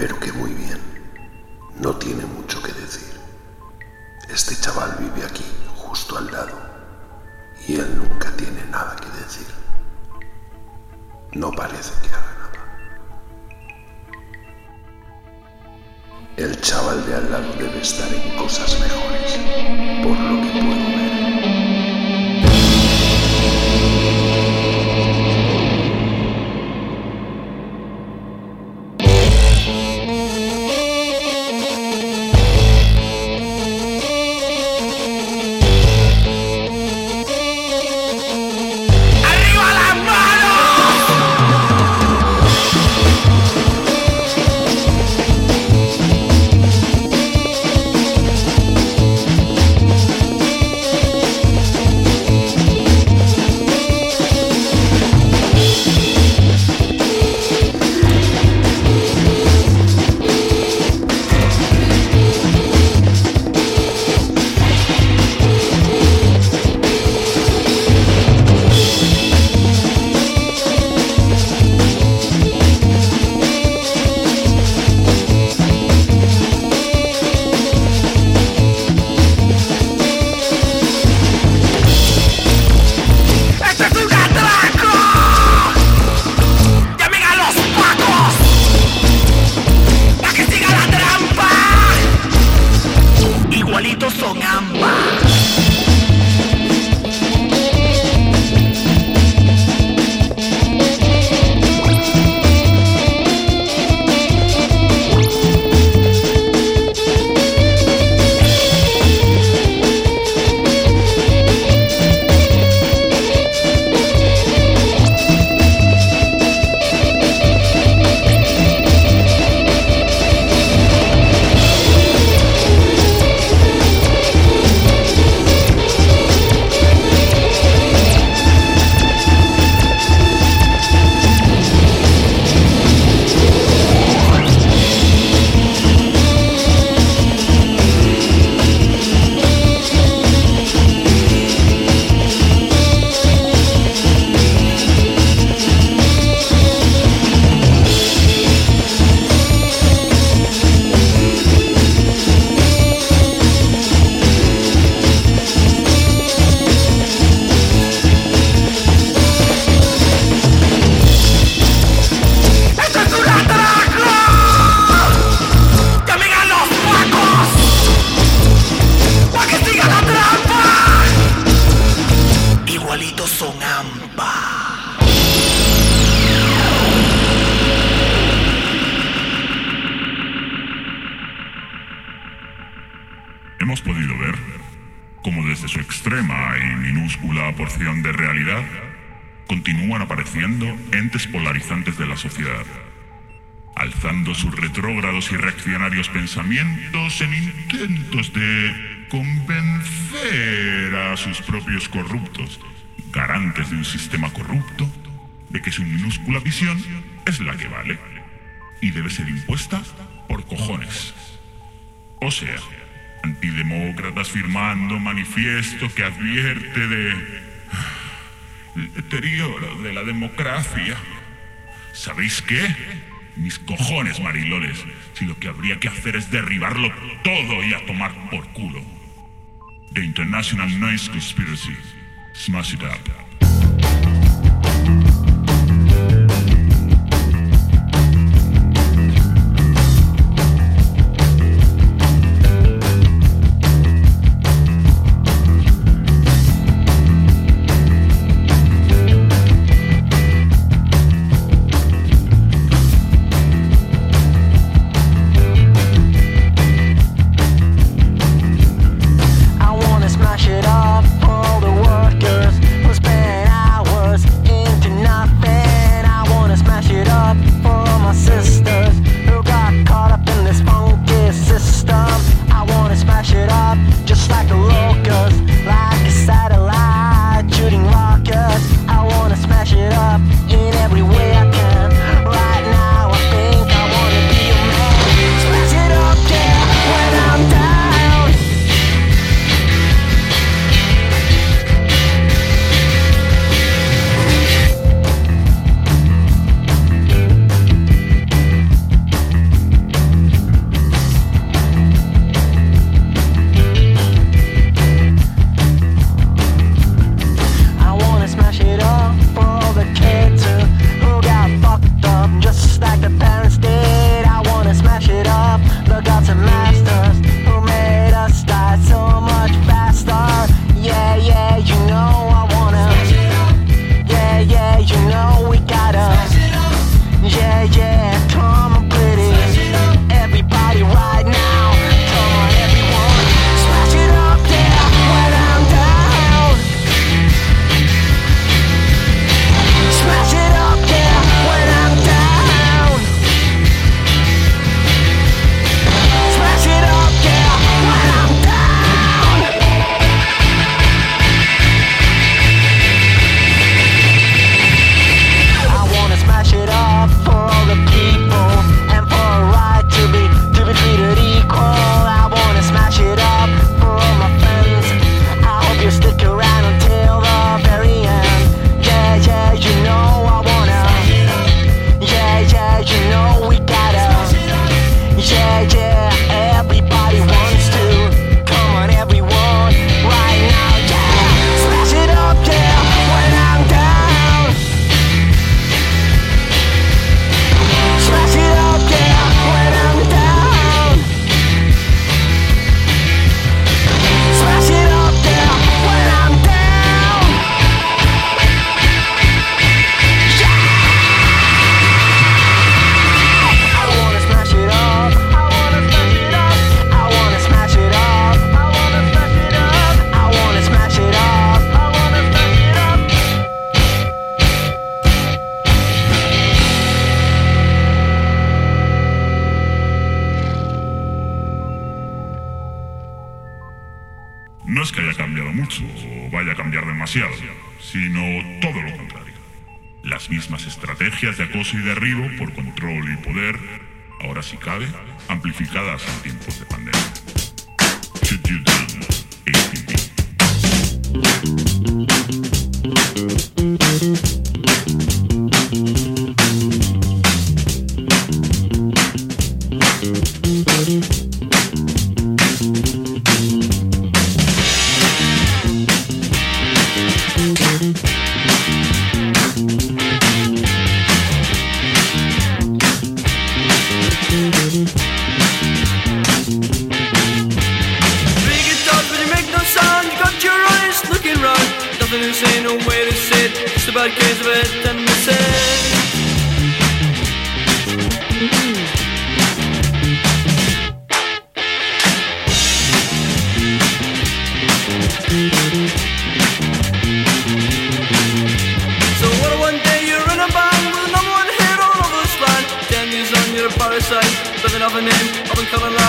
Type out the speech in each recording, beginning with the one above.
pero que muy bien. No tiene mucho que decir. Este chaval pensamientos en intentos de convencer a sus propios corruptos, garantes de un sistema corrupto, de que su minúscula visión es la que vale y debe ser impuesta por cojones. O sea, antidemócratas firmando manifiesto que advierte de el deterioro de la democracia. ¿Sabéis qué? Mis cojones, marilones, si lo que habría que hacer es derribarlo todo y a tomar por culo. The International Noise Conspiracy. Smash it up. las mismas estrategias de acoso y derribo por control y poder, ahora si cabe, amplificadas en tiempos de pandemia. covenant, up and coming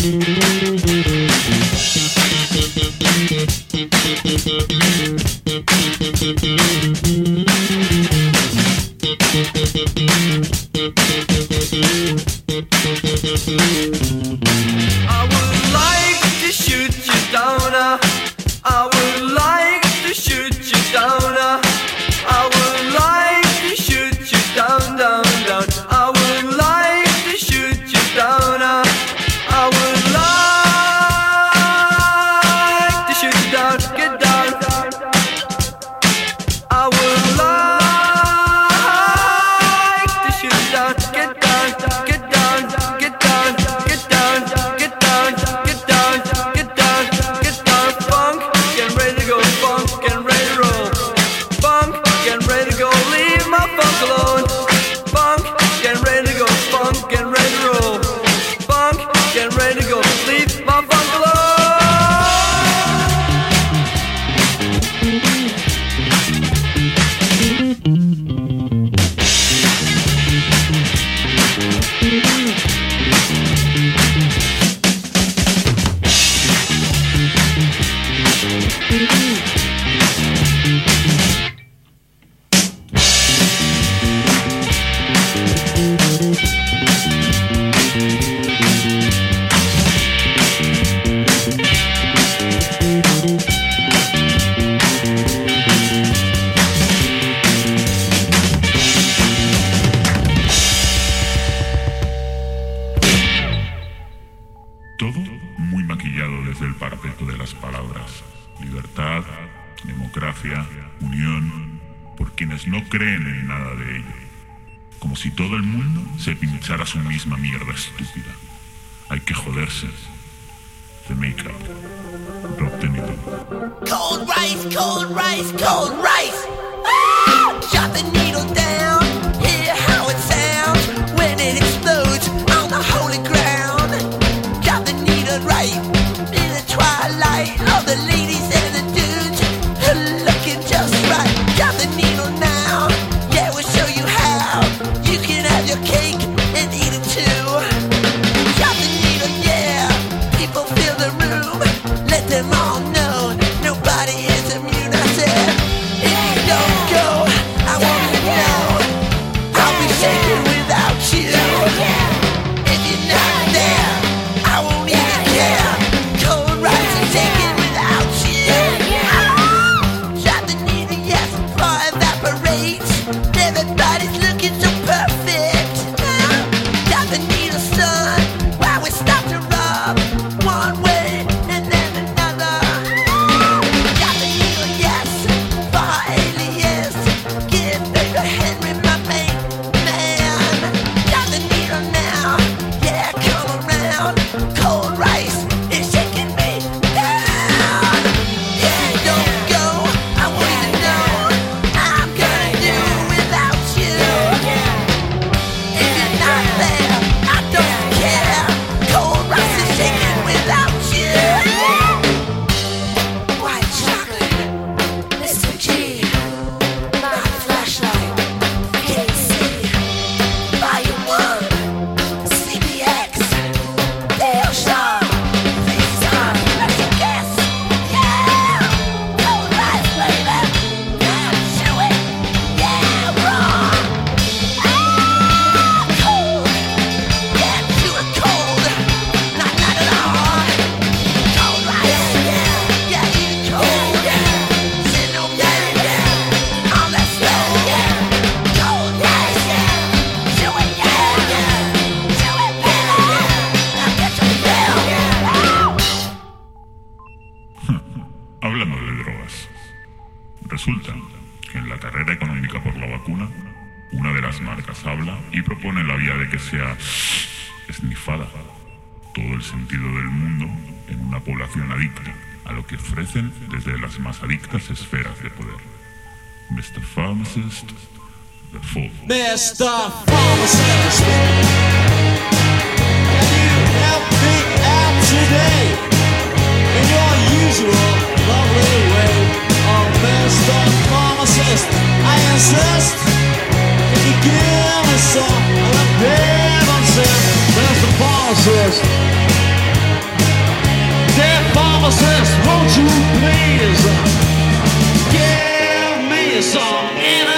Thank you. por quienes no creen en nada de ello. Como si todo el mundo se pinchara su misma mierda estúpida. Hay que joderse. The Makeup. Rob Cold rice, cold rice, cold rice. Ah! The pharmacist. Can you help me out today? In your usual lovely way. Oh, Mr. Pharmacist, I insist. Can you give me some of the Pepsi? Mr. Pharmacist. Dear pharmacist, won't you please give me some energy?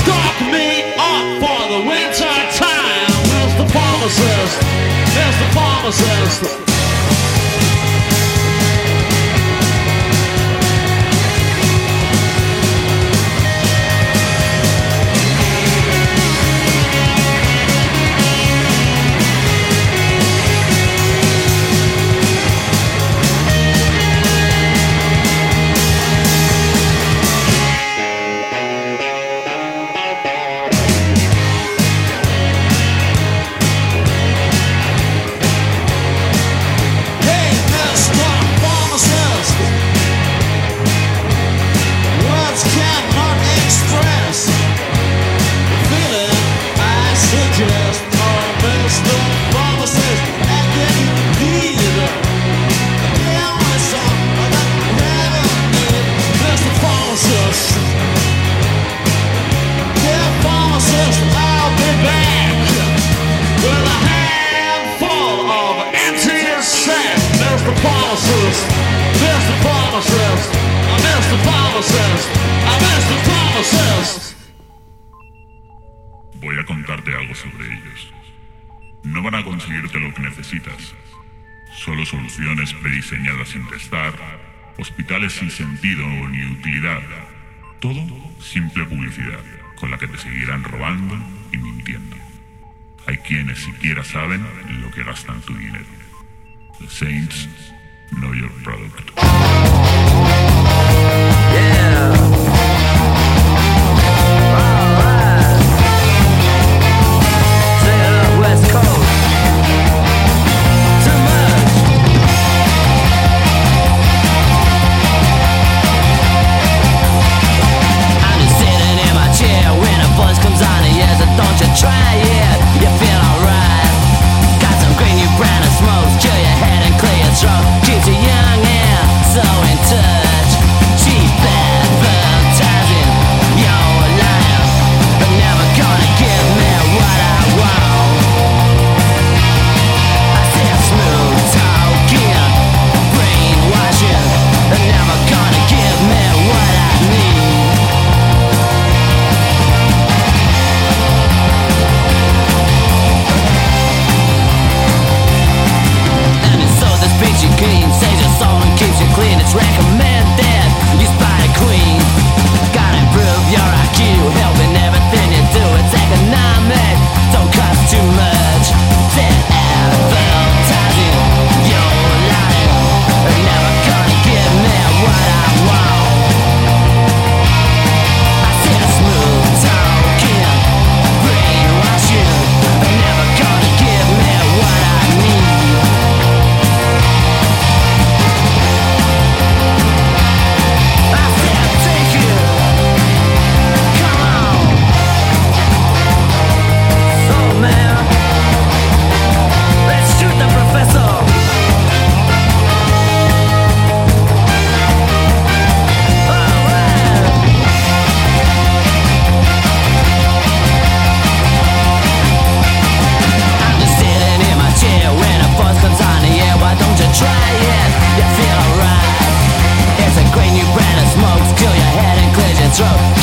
Stop me up for the winter time. Where's the pharmacist? There's the pharmacist. que gastan tu dinero. The Saints know your product. drop.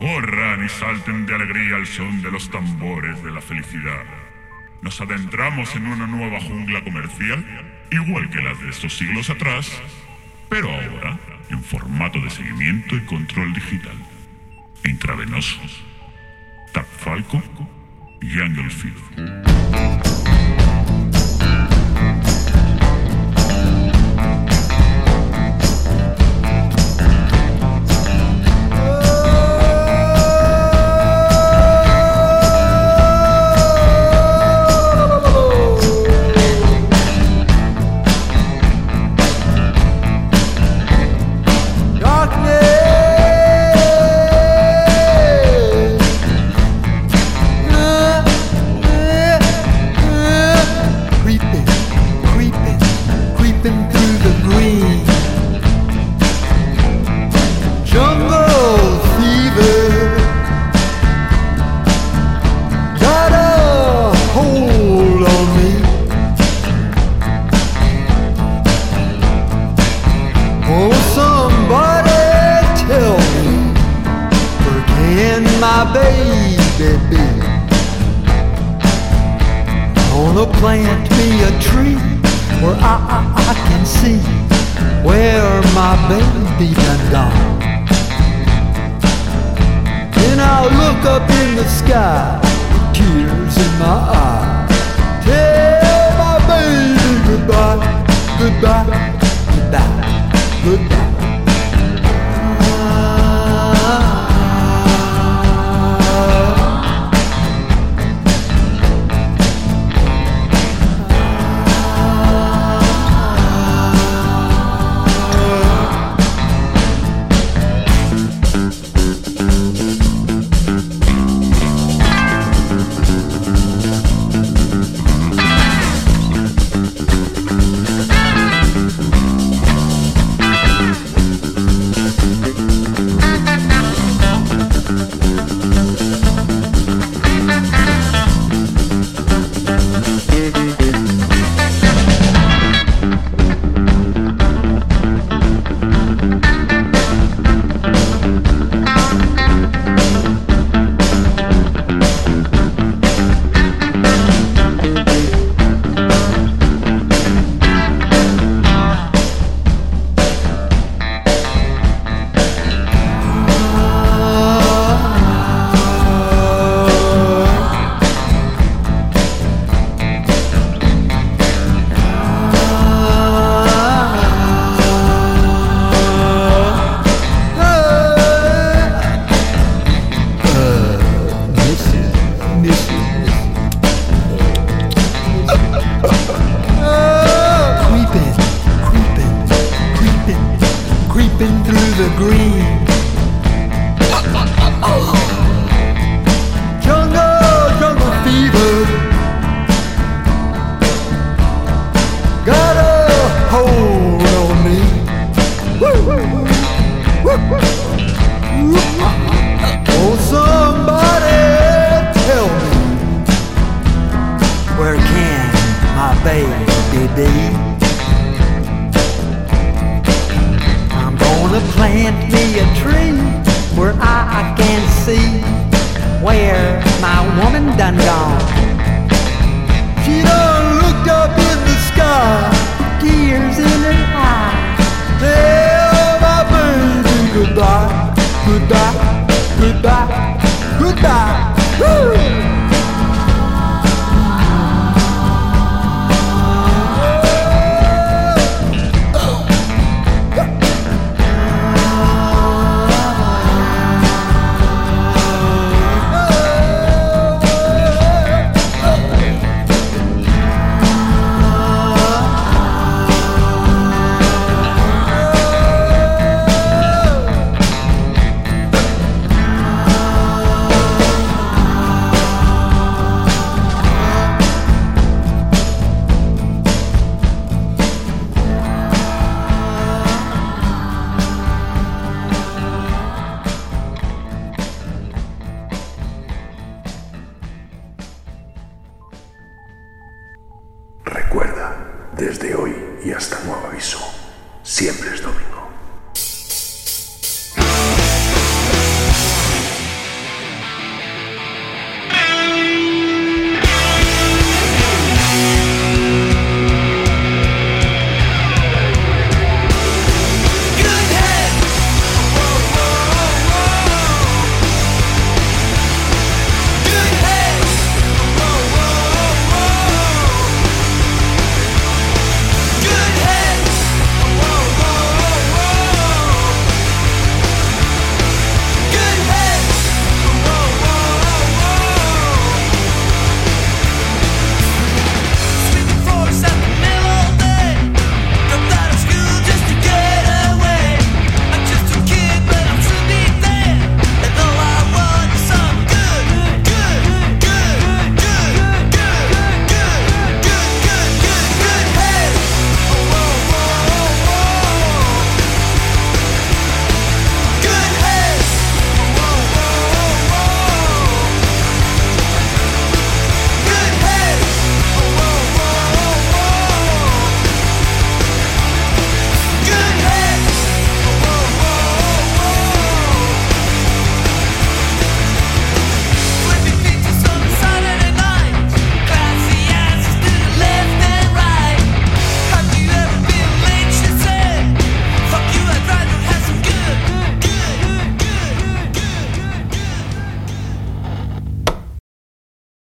Corran y salten de alegría al son de los tambores de la felicidad. Nos adentramos en una nueva jungla comercial, igual que las de estos siglos atrás, pero ahora en formato de seguimiento y control digital. Intravenoso. Tapfalco y Angel see where my woman done gone. She done looked up in the sky, tears in her eyes. Tell my baby goodbye, goodbye, goodbye, goodbye. Woo!